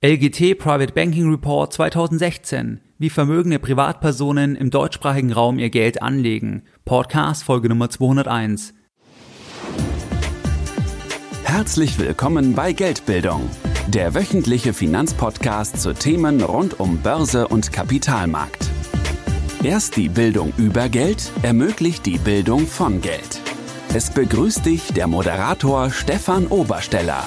LGT Private Banking Report 2016. Wie vermögende Privatpersonen im deutschsprachigen Raum ihr Geld anlegen. Podcast Folge Nummer 201. Herzlich willkommen bei Geldbildung, der wöchentliche Finanzpodcast zu Themen rund um Börse und Kapitalmarkt. Erst die Bildung über Geld ermöglicht die Bildung von Geld. Es begrüßt dich der Moderator Stefan Obersteller.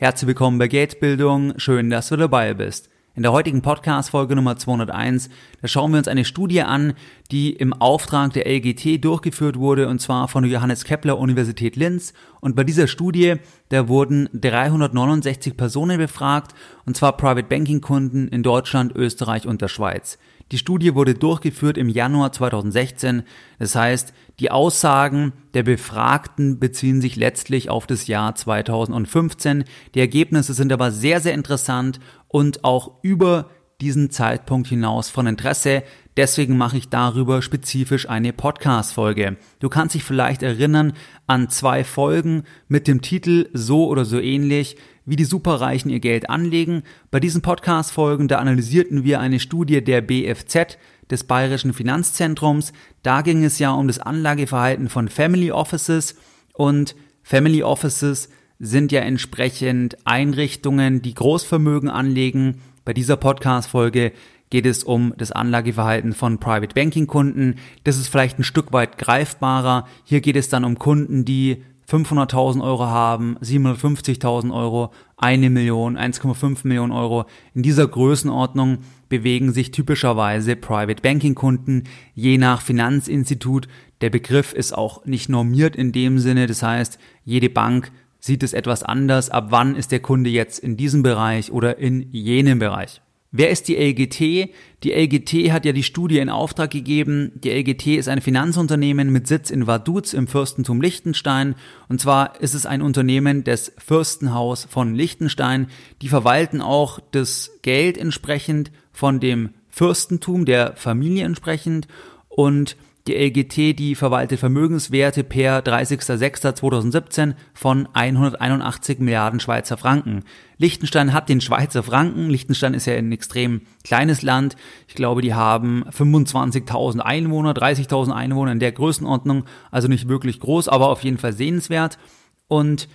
Herzlich willkommen bei Geldbildung. Schön, dass du dabei bist. In der heutigen Podcast-Folge Nummer 201, da schauen wir uns eine Studie an, die im Auftrag der LGT durchgeführt wurde, und zwar von der Johannes Kepler Universität Linz. Und bei dieser Studie, da wurden 369 Personen befragt, und zwar Private Banking Kunden in Deutschland, Österreich und der Schweiz. Die Studie wurde durchgeführt im Januar 2016. Das heißt, die Aussagen der Befragten beziehen sich letztlich auf das Jahr 2015. Die Ergebnisse sind aber sehr, sehr interessant und auch über diesen Zeitpunkt hinaus von Interesse. Deswegen mache ich darüber spezifisch eine Podcast-Folge. Du kannst dich vielleicht erinnern an zwei Folgen mit dem Titel so oder so ähnlich wie die Superreichen ihr Geld anlegen. Bei diesen Podcast-Folgen, da analysierten wir eine Studie der BFZ, des Bayerischen Finanzzentrums. Da ging es ja um das Anlageverhalten von Family Offices und Family Offices sind ja entsprechend Einrichtungen, die Großvermögen anlegen. Bei dieser Podcast-Folge geht es um das Anlageverhalten von Private Banking Kunden. Das ist vielleicht ein Stück weit greifbarer. Hier geht es dann um Kunden, die 500.000 Euro haben, 750.000 Euro, eine Million, 1,5 Millionen Euro. In dieser Größenordnung bewegen sich typischerweise Private Banking Kunden, je nach Finanzinstitut. Der Begriff ist auch nicht normiert in dem Sinne. Das heißt, jede Bank sieht es etwas anders. Ab wann ist der Kunde jetzt in diesem Bereich oder in jenem Bereich? Wer ist die LGT? Die LGT hat ja die Studie in Auftrag gegeben. Die LGT ist ein Finanzunternehmen mit Sitz in Vaduz im Fürstentum Liechtenstein. Und zwar ist es ein Unternehmen des Fürstenhaus von Liechtenstein. Die verwalten auch das Geld entsprechend von dem Fürstentum der Familie entsprechend. Und die LGT, die verwaltet Vermögenswerte per 30.06.2017 von 181 Milliarden Schweizer Franken. Liechtenstein hat den Schweizer Franken. Liechtenstein ist ja ein extrem kleines Land. Ich glaube, die haben 25.000 Einwohner, 30.000 Einwohner in der Größenordnung. Also nicht wirklich groß, aber auf jeden Fall sehenswert. Und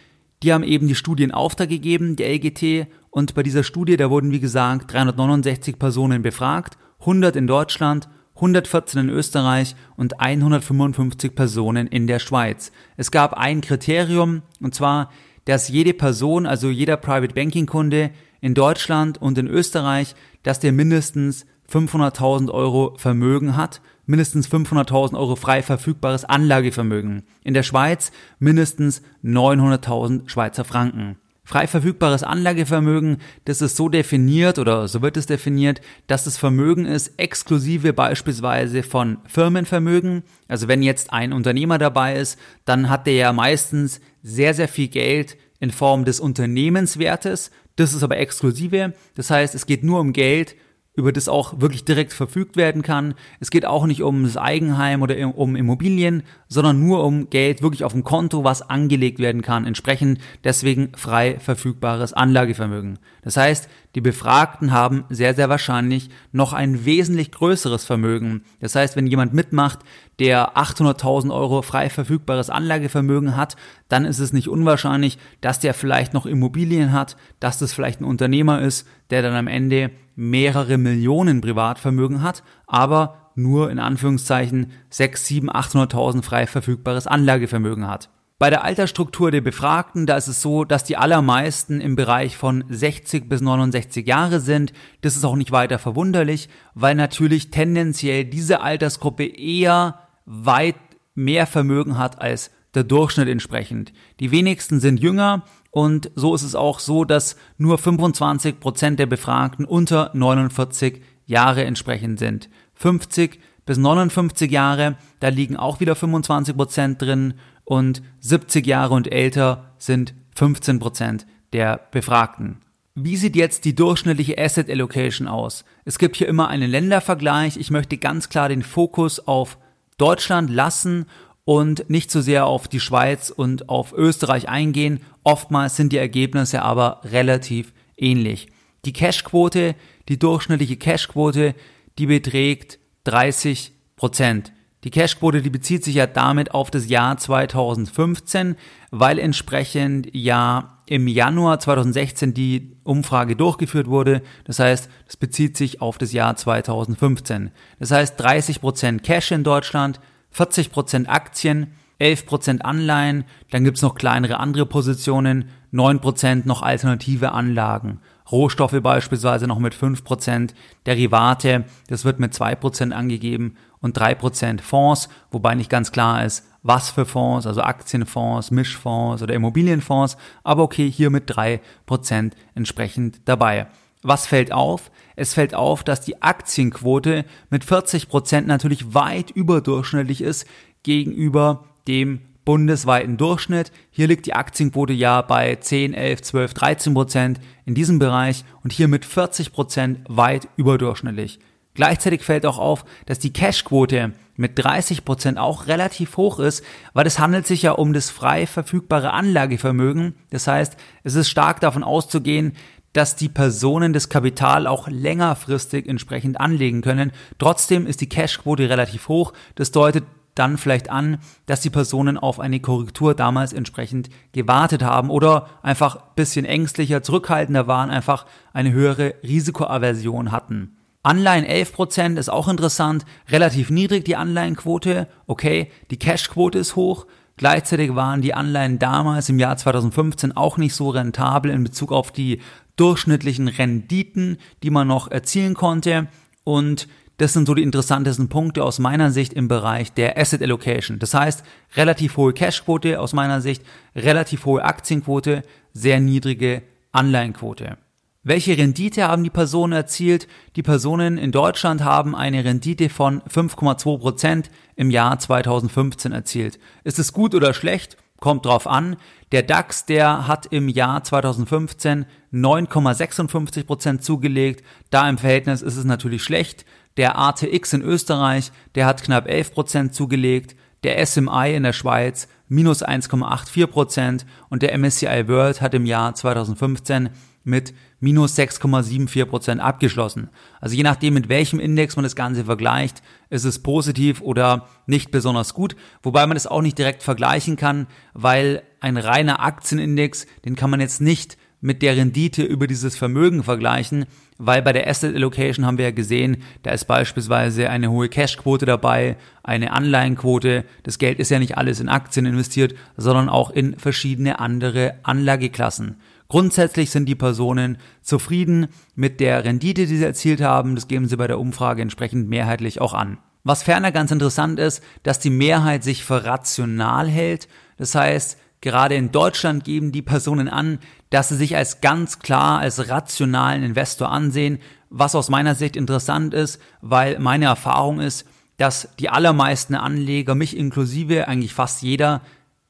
die haben eben die Studie in Auftrag gegeben, die LGT. Und bei dieser Studie, da wurden, wie gesagt, 369 Personen befragt, 100 in Deutschland 114 in Österreich und 155 Personen in der Schweiz. Es gab ein Kriterium, und zwar, dass jede Person, also jeder Private Banking Kunde in Deutschland und in Österreich, dass der mindestens 500.000 Euro Vermögen hat, mindestens 500.000 Euro frei verfügbares Anlagevermögen. In der Schweiz mindestens 900.000 Schweizer Franken. Frei verfügbares Anlagevermögen, das ist so definiert oder so wird es definiert, dass das Vermögen ist exklusive beispielsweise von Firmenvermögen. Also wenn jetzt ein Unternehmer dabei ist, dann hat der ja meistens sehr, sehr viel Geld in Form des Unternehmenswertes. Das ist aber exklusive. Das heißt, es geht nur um Geld, über das auch wirklich direkt verfügt werden kann. Es geht auch nicht um das Eigenheim oder um Immobilien, sondern nur um Geld wirklich auf dem Konto, was angelegt werden kann. Entsprechend deswegen frei verfügbares Anlagevermögen. Das heißt, die Befragten haben sehr, sehr wahrscheinlich noch ein wesentlich größeres Vermögen. Das heißt, wenn jemand mitmacht, der 800.000 Euro frei verfügbares Anlagevermögen hat, dann ist es nicht unwahrscheinlich, dass der vielleicht noch Immobilien hat, dass das vielleicht ein Unternehmer ist, der dann am Ende mehrere Millionen Privatvermögen hat, aber nur in Anführungszeichen 6, 7, 800.000 frei verfügbares Anlagevermögen hat. Bei der Altersstruktur der Befragten, da ist es so, dass die allermeisten im Bereich von 60 bis 69 Jahre sind. Das ist auch nicht weiter verwunderlich, weil natürlich tendenziell diese Altersgruppe eher weit mehr Vermögen hat als der Durchschnitt entsprechend. Die wenigsten sind jünger und so ist es auch so, dass nur 25 Prozent der Befragten unter 49 Jahre entsprechend sind. 50 bis 59 Jahre, da liegen auch wieder 25 Prozent drin und 70 Jahre und älter sind 15 Prozent der Befragten. Wie sieht jetzt die durchschnittliche Asset Allocation aus? Es gibt hier immer einen Ländervergleich. Ich möchte ganz klar den Fokus auf Deutschland lassen und nicht so sehr auf die Schweiz und auf Österreich eingehen. Oftmals sind die Ergebnisse aber relativ ähnlich. Die Cashquote, die durchschnittliche Cashquote, die beträgt 30 Prozent. Die Cashquote, die bezieht sich ja damit auf das Jahr 2015, weil entsprechend ja im Januar 2016 die Umfrage durchgeführt wurde. Das heißt, das bezieht sich auf das Jahr 2015. Das heißt 30 Prozent Cash in Deutschland, 40 Prozent Aktien, 11 Prozent Anleihen, dann gibt's noch kleinere andere Positionen, 9 Prozent noch alternative Anlagen. Rohstoffe beispielsweise noch mit 5%, Derivate, das wird mit 2% angegeben und 3% Fonds, wobei nicht ganz klar ist, was für Fonds, also Aktienfonds, Mischfonds oder Immobilienfonds, aber okay, hier mit 3% entsprechend dabei. Was fällt auf? Es fällt auf, dass die Aktienquote mit 40% natürlich weit überdurchschnittlich ist gegenüber dem bundesweiten Durchschnitt. Hier liegt die Aktienquote ja bei 10, 11, 12, 13 Prozent in diesem Bereich und hier mit 40 Prozent weit überdurchschnittlich. Gleichzeitig fällt auch auf, dass die Cashquote mit 30 Prozent auch relativ hoch ist, weil es handelt sich ja um das frei verfügbare Anlagevermögen. Das heißt, es ist stark davon auszugehen, dass die Personen das Kapital auch längerfristig entsprechend anlegen können. Trotzdem ist die Cashquote relativ hoch. Das deutet dann vielleicht an, dass die Personen auf eine Korrektur damals entsprechend gewartet haben oder einfach bisschen ängstlicher, zurückhaltender waren, einfach eine höhere Risikoaversion hatten. Anleihen 11% ist auch interessant, relativ niedrig die Anleihenquote, okay, die Cashquote ist hoch, gleichzeitig waren die Anleihen damals im Jahr 2015 auch nicht so rentabel in Bezug auf die durchschnittlichen Renditen, die man noch erzielen konnte und das sind so die interessantesten Punkte aus meiner Sicht im Bereich der Asset Allocation. Das heißt, relativ hohe Cashquote aus meiner Sicht, relativ hohe Aktienquote, sehr niedrige Anleihenquote. Welche Rendite haben die Personen erzielt? Die Personen in Deutschland haben eine Rendite von 5,2 Prozent im Jahr 2015 erzielt. Ist es gut oder schlecht? Kommt drauf an. Der DAX, der hat im Jahr 2015 9,56 Prozent zugelegt. Da im Verhältnis ist es natürlich schlecht. Der ATX in Österreich, der hat knapp 11% zugelegt. Der SMI in der Schweiz minus 1,84% und der MSCI World hat im Jahr 2015 mit minus 6,74% abgeschlossen. Also je nachdem, mit welchem Index man das Ganze vergleicht, ist es positiv oder nicht besonders gut. Wobei man es auch nicht direkt vergleichen kann, weil ein reiner Aktienindex, den kann man jetzt nicht mit der Rendite über dieses Vermögen vergleichen, weil bei der Asset Allocation haben wir ja gesehen, da ist beispielsweise eine hohe Cashquote dabei, eine Anleihenquote. Das Geld ist ja nicht alles in Aktien investiert, sondern auch in verschiedene andere Anlageklassen. Grundsätzlich sind die Personen zufrieden mit der Rendite, die sie erzielt haben. Das geben sie bei der Umfrage entsprechend mehrheitlich auch an. Was ferner ganz interessant ist, dass die Mehrheit sich für rational hält. Das heißt, Gerade in Deutschland geben die Personen an, dass sie sich als ganz klar als rationalen Investor ansehen, was aus meiner Sicht interessant ist, weil meine Erfahrung ist, dass die allermeisten Anleger, mich inklusive, eigentlich fast jeder,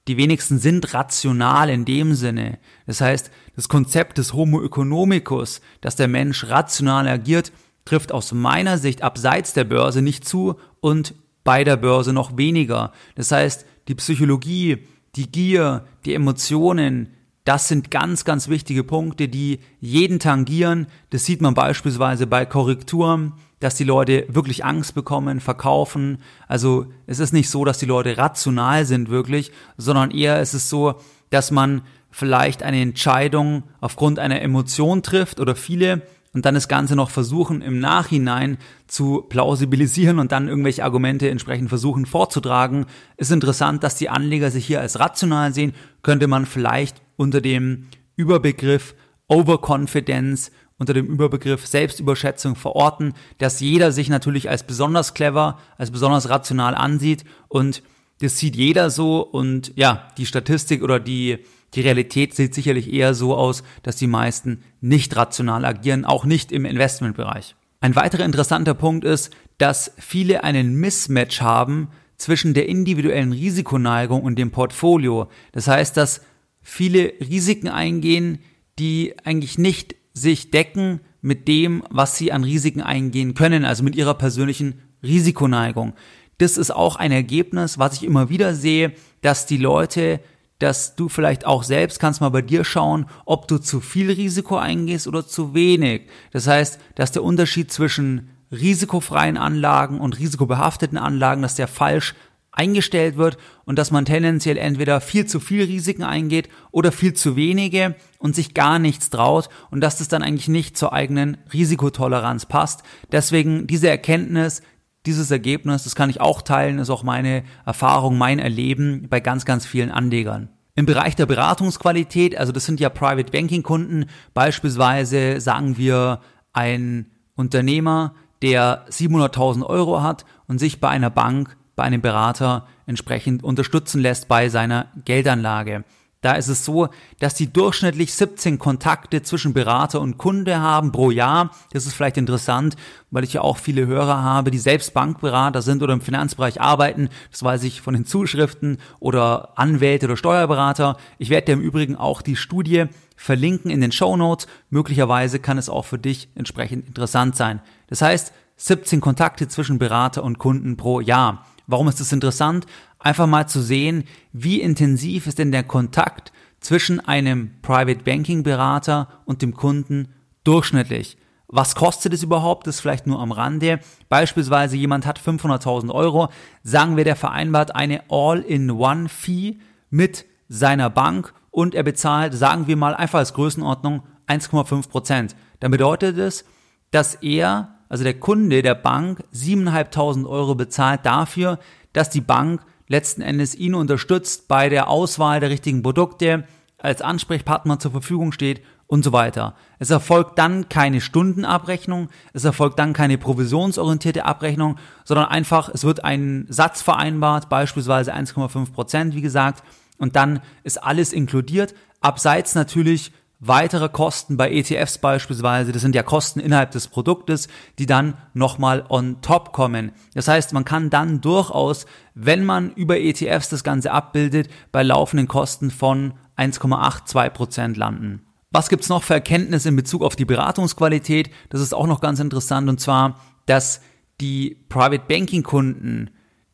die wenigsten sind rational in dem Sinne. Das heißt, das Konzept des Homo economicus, dass der Mensch rational agiert, trifft aus meiner Sicht abseits der Börse nicht zu und bei der Börse noch weniger. Das heißt, die Psychologie, die Gier, die Emotionen, das sind ganz, ganz wichtige Punkte, die jeden tangieren. Das sieht man beispielsweise bei Korrekturen, dass die Leute wirklich Angst bekommen, verkaufen. Also es ist nicht so, dass die Leute rational sind wirklich, sondern eher ist es so, dass man vielleicht eine Entscheidung aufgrund einer Emotion trifft oder viele und dann das Ganze noch versuchen im Nachhinein zu plausibilisieren und dann irgendwelche Argumente entsprechend versuchen vorzutragen, ist interessant, dass die Anleger sich hier als rational sehen, könnte man vielleicht unter dem Überbegriff Overconfidence unter dem Überbegriff Selbstüberschätzung verorten, dass jeder sich natürlich als besonders clever, als besonders rational ansieht und das sieht jeder so und ja, die Statistik oder die die Realität sieht sicherlich eher so aus, dass die meisten nicht rational agieren, auch nicht im Investmentbereich. Ein weiterer interessanter Punkt ist, dass viele einen Mismatch haben zwischen der individuellen Risikoneigung und dem Portfolio. Das heißt, dass viele Risiken eingehen, die eigentlich nicht sich decken mit dem, was sie an Risiken eingehen können, also mit ihrer persönlichen Risikoneigung. das ist auch ein Ergebnis, was ich immer wieder sehe, dass die Leute, dass du vielleicht auch selbst kannst mal bei dir schauen, ob du zu viel Risiko eingehst oder zu wenig. Das heißt, dass der Unterschied zwischen risikofreien Anlagen und risikobehafteten Anlagen, dass der falsch eingestellt wird und dass man tendenziell entweder viel zu viel Risiken eingeht oder viel zu wenige und sich gar nichts traut und dass das dann eigentlich nicht zur eigenen Risikotoleranz passt. Deswegen diese Erkenntnis, dieses Ergebnis, das kann ich auch teilen, ist auch meine Erfahrung, mein Erleben bei ganz, ganz vielen Anlegern. Im Bereich der Beratungsqualität, also das sind ja Private Banking Kunden, beispielsweise sagen wir ein Unternehmer, der 700.000 Euro hat und sich bei einer Bank bei einem Berater entsprechend unterstützen lässt bei seiner Geldanlage. Da ist es so, dass die durchschnittlich 17 Kontakte zwischen Berater und Kunde haben pro Jahr. Das ist vielleicht interessant, weil ich ja auch viele Hörer habe, die selbst Bankberater sind oder im Finanzbereich arbeiten. Das weiß ich von den Zuschriften oder Anwälte oder Steuerberater. Ich werde dir im Übrigen auch die Studie verlinken in den Show Notes. Möglicherweise kann es auch für dich entsprechend interessant sein. Das heißt, 17 Kontakte zwischen Berater und Kunden pro Jahr. Warum ist das interessant? Einfach mal zu sehen, wie intensiv ist denn der Kontakt zwischen einem Private Banking Berater und dem Kunden durchschnittlich. Was kostet es überhaupt? Das ist vielleicht nur am Rande. Beispielsweise jemand hat 500.000 Euro. Sagen wir, der vereinbart eine All-in-One-Fee mit seiner Bank und er bezahlt, sagen wir mal einfach als Größenordnung 1,5 Prozent. Dann bedeutet es, dass er also der Kunde der Bank 7.500 Euro bezahlt dafür, dass die Bank letzten Endes ihn unterstützt bei der Auswahl der richtigen Produkte, als Ansprechpartner zur Verfügung steht und so weiter. Es erfolgt dann keine Stundenabrechnung, es erfolgt dann keine provisionsorientierte Abrechnung, sondern einfach, es wird ein Satz vereinbart, beispielsweise 1,5 Prozent, wie gesagt, und dann ist alles inkludiert, abseits natürlich weitere Kosten bei ETFs beispielsweise, das sind ja Kosten innerhalb des Produktes, die dann nochmal on top kommen. Das heißt, man kann dann durchaus, wenn man über ETFs das Ganze abbildet, bei laufenden Kosten von 1,82 Prozent landen. Was gibt's noch für Erkenntnisse in Bezug auf die Beratungsqualität? Das ist auch noch ganz interessant und zwar, dass die Private Banking Kunden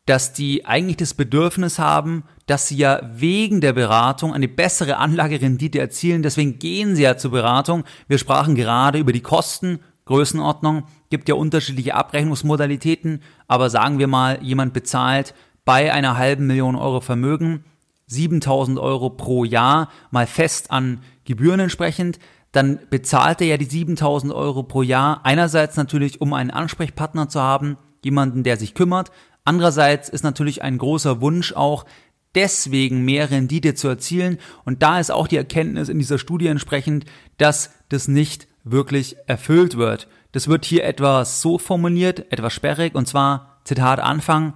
dass die eigentlich das Bedürfnis haben, dass sie ja wegen der Beratung eine bessere Anlagerendite erzielen. Deswegen gehen sie ja zur Beratung. Wir sprachen gerade über die Kosten, Größenordnung, gibt ja unterschiedliche Abrechnungsmodalitäten, aber sagen wir mal, jemand bezahlt bei einer halben Million Euro Vermögen 7000 Euro pro Jahr mal fest an Gebühren entsprechend, dann bezahlt er ja die 7000 Euro pro Jahr einerseits natürlich, um einen Ansprechpartner zu haben, jemanden, der sich kümmert, Andererseits ist natürlich ein großer Wunsch auch, deswegen mehr Rendite zu erzielen. Und da ist auch die Erkenntnis in dieser Studie entsprechend, dass das nicht wirklich erfüllt wird. Das wird hier etwas so formuliert, etwas sperrig, und zwar, Zitat Anfang,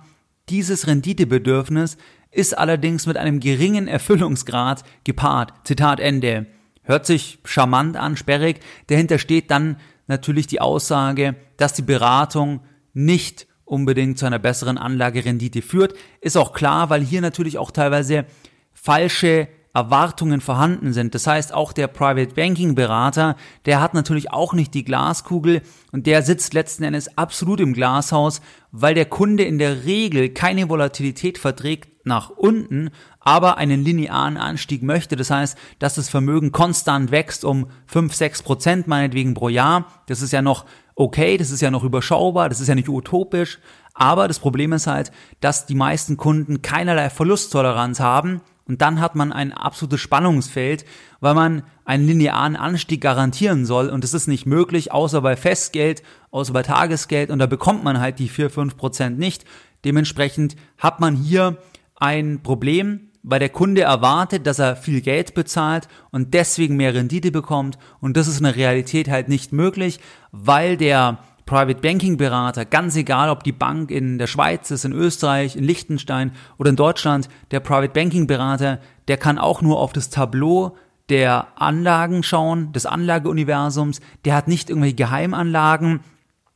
dieses Renditebedürfnis ist allerdings mit einem geringen Erfüllungsgrad gepaart. Zitat Ende. Hört sich charmant an, sperrig. Dahinter steht dann natürlich die Aussage, dass die Beratung nicht unbedingt zu einer besseren Anlagerendite führt. Ist auch klar, weil hier natürlich auch teilweise falsche Erwartungen vorhanden sind. Das heißt, auch der Private Banking Berater, der hat natürlich auch nicht die Glaskugel und der sitzt letzten Endes absolut im Glashaus, weil der Kunde in der Regel keine Volatilität verträgt nach unten, aber einen linearen Anstieg möchte. Das heißt, dass das Vermögen konstant wächst um 5, 6 Prozent meinetwegen pro Jahr. Das ist ja noch okay, das ist ja noch überschaubar, das ist ja nicht utopisch. Aber das Problem ist halt, dass die meisten Kunden keinerlei Verlusttoleranz haben und dann hat man ein absolutes Spannungsfeld, weil man einen linearen Anstieg garantieren soll und das ist nicht möglich, außer bei Festgeld, außer bei Tagesgeld und da bekommt man halt die 4, 5 Prozent nicht. Dementsprechend hat man hier ein Problem, weil der Kunde erwartet, dass er viel Geld bezahlt und deswegen mehr Rendite bekommt. Und das ist in der Realität halt nicht möglich, weil der Private Banking Berater, ganz egal, ob die Bank in der Schweiz ist, in Österreich, in Liechtenstein oder in Deutschland, der Private Banking Berater, der kann auch nur auf das Tableau der Anlagen schauen, des Anlageuniversums, der hat nicht irgendwelche Geheimanlagen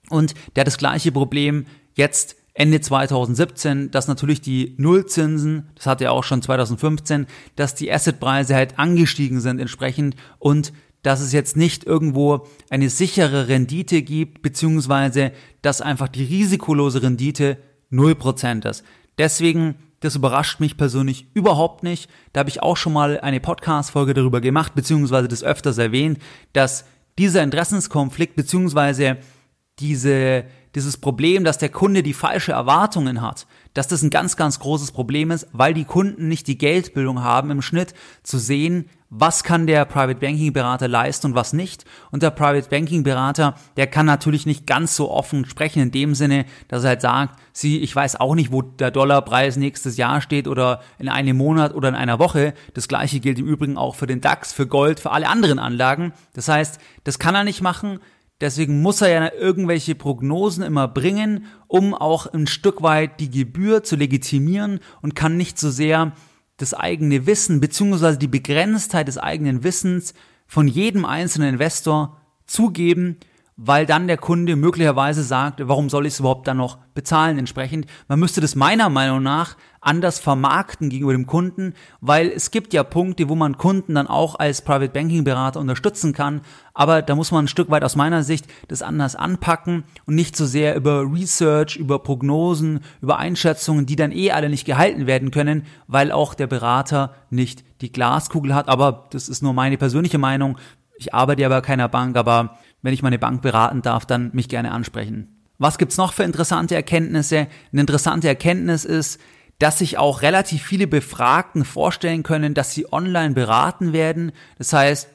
und der hat das gleiche Problem jetzt Ende 2017, dass natürlich die Nullzinsen, das hatte er auch schon 2015, dass die Assetpreise halt angestiegen sind entsprechend und dass es jetzt nicht irgendwo eine sichere Rendite gibt, beziehungsweise dass einfach die risikolose Rendite 0% ist. Deswegen, das überrascht mich persönlich überhaupt nicht. Da habe ich auch schon mal eine Podcast-Folge darüber gemacht, beziehungsweise das öfters erwähnt, dass dieser Interessenskonflikt, beziehungsweise diese, dieses Problem, dass der Kunde die falsche Erwartungen hat, dass das ein ganz, ganz großes Problem ist, weil die Kunden nicht die Geldbildung haben im Schnitt zu sehen, was kann der Private Banking Berater leisten und was nicht. Und der Private Banking Berater, der kann natürlich nicht ganz so offen sprechen in dem Sinne, dass er halt sagt, sie, ich weiß auch nicht, wo der Dollarpreis nächstes Jahr steht oder in einem Monat oder in einer Woche. Das gleiche gilt im Übrigen auch für den DAX, für Gold, für alle anderen Anlagen. Das heißt, das kann er nicht machen. Deswegen muss er ja irgendwelche Prognosen immer bringen, um auch ein Stück weit die Gebühr zu legitimieren und kann nicht so sehr das eigene Wissen beziehungsweise die Begrenztheit des eigenen Wissens von jedem einzelnen Investor zugeben weil dann der Kunde möglicherweise sagt, warum soll ich es überhaupt dann noch bezahlen entsprechend. Man müsste das meiner Meinung nach anders vermarkten gegenüber dem Kunden, weil es gibt ja Punkte, wo man Kunden dann auch als Private Banking Berater unterstützen kann, aber da muss man ein Stück weit aus meiner Sicht das anders anpacken und nicht so sehr über Research, über Prognosen, über Einschätzungen, die dann eh alle nicht gehalten werden können, weil auch der Berater nicht die Glaskugel hat, aber das ist nur meine persönliche Meinung. Ich arbeite ja bei keiner Bank, aber wenn ich meine Bank beraten darf, dann mich gerne ansprechen. Was gibt's noch für interessante Erkenntnisse? Eine interessante Erkenntnis ist, dass sich auch relativ viele Befragten vorstellen können, dass sie online beraten werden. Das heißt,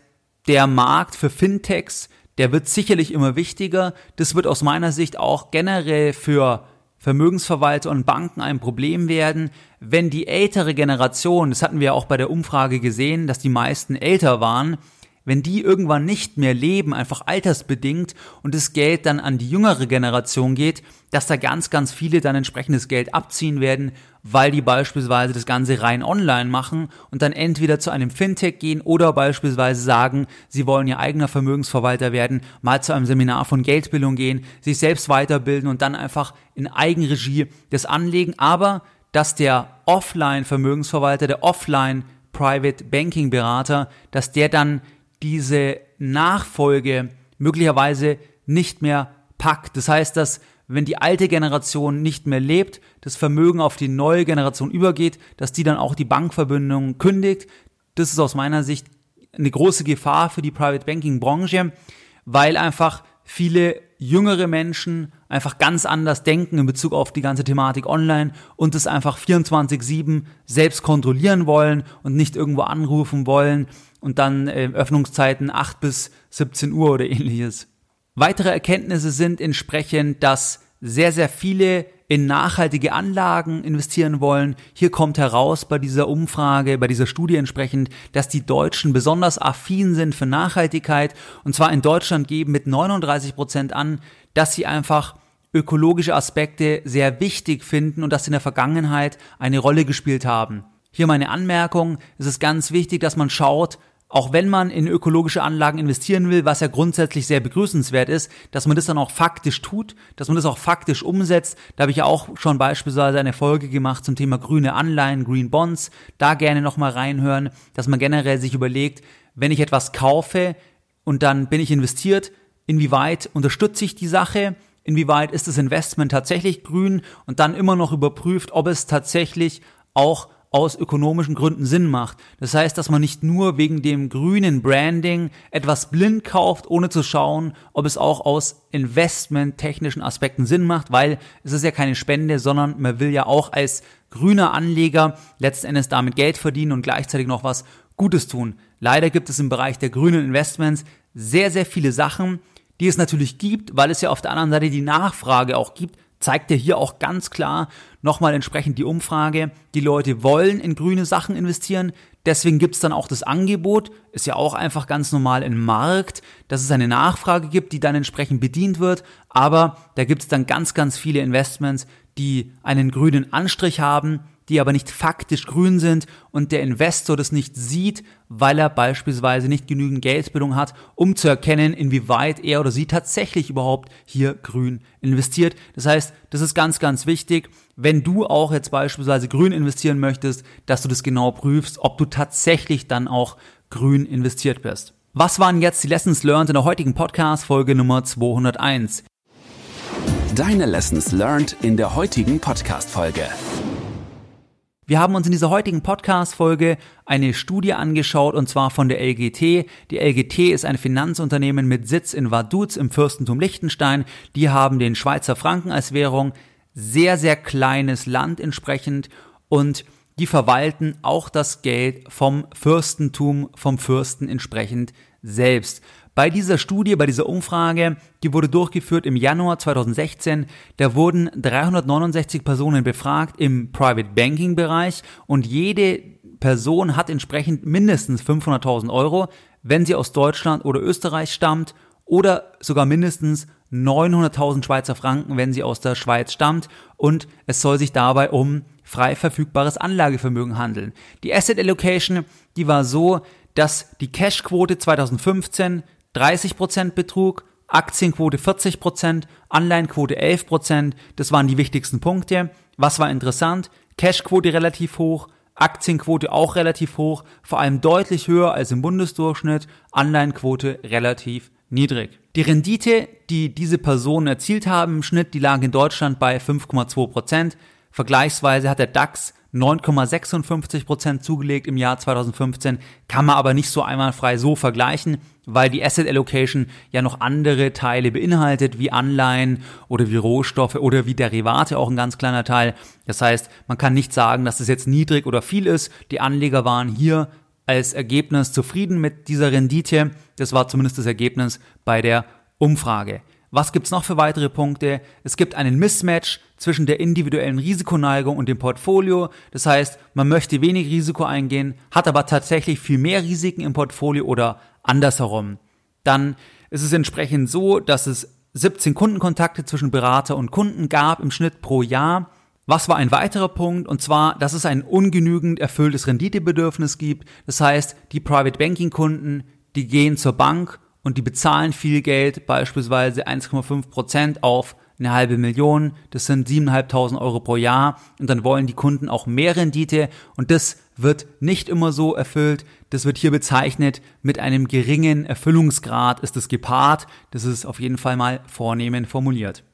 der Markt für Fintechs, der wird sicherlich immer wichtiger. Das wird aus meiner Sicht auch generell für Vermögensverwalter und Banken ein Problem werden, wenn die ältere Generation, das hatten wir auch bei der Umfrage gesehen, dass die meisten älter waren, wenn die irgendwann nicht mehr leben, einfach altersbedingt und das Geld dann an die jüngere Generation geht, dass da ganz, ganz viele dann entsprechendes Geld abziehen werden, weil die beispielsweise das Ganze rein online machen und dann entweder zu einem Fintech gehen oder beispielsweise sagen, sie wollen ihr eigener Vermögensverwalter werden, mal zu einem Seminar von Geldbildung gehen, sich selbst weiterbilden und dann einfach in Eigenregie das anlegen, aber dass der Offline-Vermögensverwalter, der Offline Private Banking Berater, dass der dann diese Nachfolge möglicherweise nicht mehr packt. Das heißt, dass wenn die alte Generation nicht mehr lebt, das Vermögen auf die neue Generation übergeht, dass die dann auch die Bankverbindung kündigt. Das ist aus meiner Sicht eine große Gefahr für die Private Banking Branche, weil einfach viele jüngere Menschen einfach ganz anders denken in Bezug auf die ganze Thematik online und es einfach 24/7 selbst kontrollieren wollen und nicht irgendwo anrufen wollen und dann äh, Öffnungszeiten 8 bis 17 Uhr oder ähnliches. Weitere Erkenntnisse sind entsprechend, dass sehr, sehr viele in nachhaltige Anlagen investieren wollen. Hier kommt heraus bei dieser Umfrage, bei dieser Studie entsprechend, dass die Deutschen besonders affin sind für Nachhaltigkeit. Und zwar in Deutschland geben mit 39 Prozent an, dass sie einfach ökologische Aspekte sehr wichtig finden und dass sie in der Vergangenheit eine Rolle gespielt haben. Hier meine Anmerkung, es ist ganz wichtig, dass man schaut, auch wenn man in ökologische Anlagen investieren will, was ja grundsätzlich sehr begrüßenswert ist, dass man das dann auch faktisch tut, dass man das auch faktisch umsetzt. Da habe ich ja auch schon beispielsweise eine Folge gemacht zum Thema grüne Anleihen, Green Bonds. Da gerne nochmal reinhören, dass man generell sich überlegt, wenn ich etwas kaufe und dann bin ich investiert, inwieweit unterstütze ich die Sache, inwieweit ist das Investment tatsächlich grün und dann immer noch überprüft, ob es tatsächlich auch aus ökonomischen Gründen Sinn macht. Das heißt, dass man nicht nur wegen dem grünen Branding etwas blind kauft, ohne zu schauen, ob es auch aus investmenttechnischen Aspekten Sinn macht, weil es ist ja keine Spende, sondern man will ja auch als grüner Anleger letzten Endes damit Geld verdienen und gleichzeitig noch was Gutes tun. Leider gibt es im Bereich der grünen Investments sehr, sehr viele Sachen, die es natürlich gibt, weil es ja auf der anderen Seite die Nachfrage auch gibt, zeigt ja hier auch ganz klar nochmal entsprechend die Umfrage. Die Leute wollen in grüne Sachen investieren. Deswegen gibt's dann auch das Angebot. Ist ja auch einfach ganz normal im Markt, dass es eine Nachfrage gibt, die dann entsprechend bedient wird. Aber da gibt's dann ganz, ganz viele Investments, die einen grünen Anstrich haben, die aber nicht faktisch grün sind und der Investor das nicht sieht, weil er beispielsweise nicht genügend Geldbildung hat, um zu erkennen, inwieweit er oder sie tatsächlich überhaupt hier grün investiert. Das heißt, das ist ganz, ganz wichtig, wenn du auch jetzt beispielsweise grün investieren möchtest, dass du das genau prüfst, ob du tatsächlich dann auch grün investiert bist. Was waren jetzt die Lessons learned in der heutigen Podcast Folge Nummer 201? Deine Lessons learned in der heutigen Podcast-Folge. Wir haben uns in dieser heutigen Podcast-Folge eine Studie angeschaut und zwar von der LGT. Die LGT ist ein Finanzunternehmen mit Sitz in Vaduz im Fürstentum Liechtenstein. Die haben den Schweizer Franken als Währung. Sehr, sehr kleines Land entsprechend und die verwalten auch das Geld vom Fürstentum, vom Fürsten entsprechend selbst. Bei dieser Studie, bei dieser Umfrage, die wurde durchgeführt im Januar 2016, da wurden 369 Personen befragt im Private Banking Bereich und jede Person hat entsprechend mindestens 500.000 Euro, wenn sie aus Deutschland oder Österreich stammt oder sogar mindestens 900.000 Schweizer Franken, wenn sie aus der Schweiz stammt und es soll sich dabei um frei verfügbares Anlagevermögen handeln. Die Asset Allocation, die war so, dass die Cashquote 2015 30% betrug, Aktienquote 40%, Anleihenquote 11%. Das waren die wichtigsten Punkte. Was war interessant? Cashquote relativ hoch, Aktienquote auch relativ hoch, vor allem deutlich höher als im Bundesdurchschnitt, Anleihenquote relativ niedrig. Die Rendite, die diese Personen erzielt haben im Schnitt, die lag in Deutschland bei 5,2% Vergleichsweise hat der DAX 9,56 Prozent zugelegt im Jahr 2015, kann man aber nicht so einmalfrei so vergleichen, weil die Asset Allocation ja noch andere Teile beinhaltet, wie Anleihen oder wie Rohstoffe oder wie Derivate, auch ein ganz kleiner Teil. Das heißt, man kann nicht sagen, dass es jetzt niedrig oder viel ist. Die Anleger waren hier als Ergebnis zufrieden mit dieser Rendite. Das war zumindest das Ergebnis bei der Umfrage. Was gibt's noch für weitere Punkte? Es gibt einen Mismatch zwischen der individuellen Risikoneigung und dem Portfolio. Das heißt, man möchte wenig Risiko eingehen, hat aber tatsächlich viel mehr Risiken im Portfolio oder andersherum. Dann ist es entsprechend so, dass es 17 Kundenkontakte zwischen Berater und Kunden gab im Schnitt pro Jahr. Was war ein weiterer Punkt? Und zwar, dass es ein ungenügend erfülltes Renditebedürfnis gibt. Das heißt, die Private Banking Kunden, die gehen zur Bank und die bezahlen viel Geld, beispielsweise 1,5 Prozent auf eine halbe Million, das sind 7.500 Euro pro Jahr und dann wollen die Kunden auch mehr Rendite und das wird nicht immer so erfüllt. Das wird hier bezeichnet mit einem geringen Erfüllungsgrad ist es gepaart. Das ist auf jeden Fall mal vornehmen formuliert.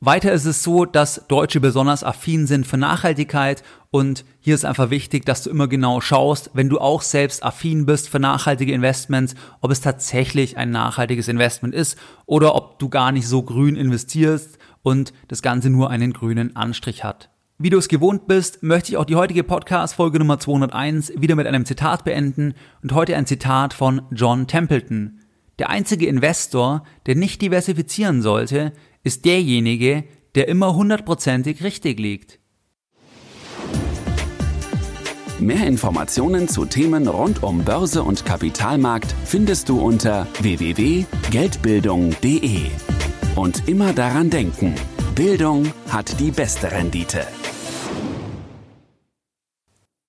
Weiter ist es so, dass Deutsche besonders affin sind für Nachhaltigkeit und hier ist einfach wichtig, dass du immer genau schaust, wenn du auch selbst affin bist für nachhaltige Investments, ob es tatsächlich ein nachhaltiges Investment ist oder ob du gar nicht so grün investierst und das Ganze nur einen grünen Anstrich hat. Wie du es gewohnt bist, möchte ich auch die heutige Podcast-Folge Nummer 201 wieder mit einem Zitat beenden und heute ein Zitat von John Templeton. Der einzige Investor, der nicht diversifizieren sollte, ist derjenige, der immer hundertprozentig richtig liegt. Mehr Informationen zu Themen rund um Börse und Kapitalmarkt findest du unter www.geldbildung.de. Und immer daran denken, Bildung hat die beste Rendite.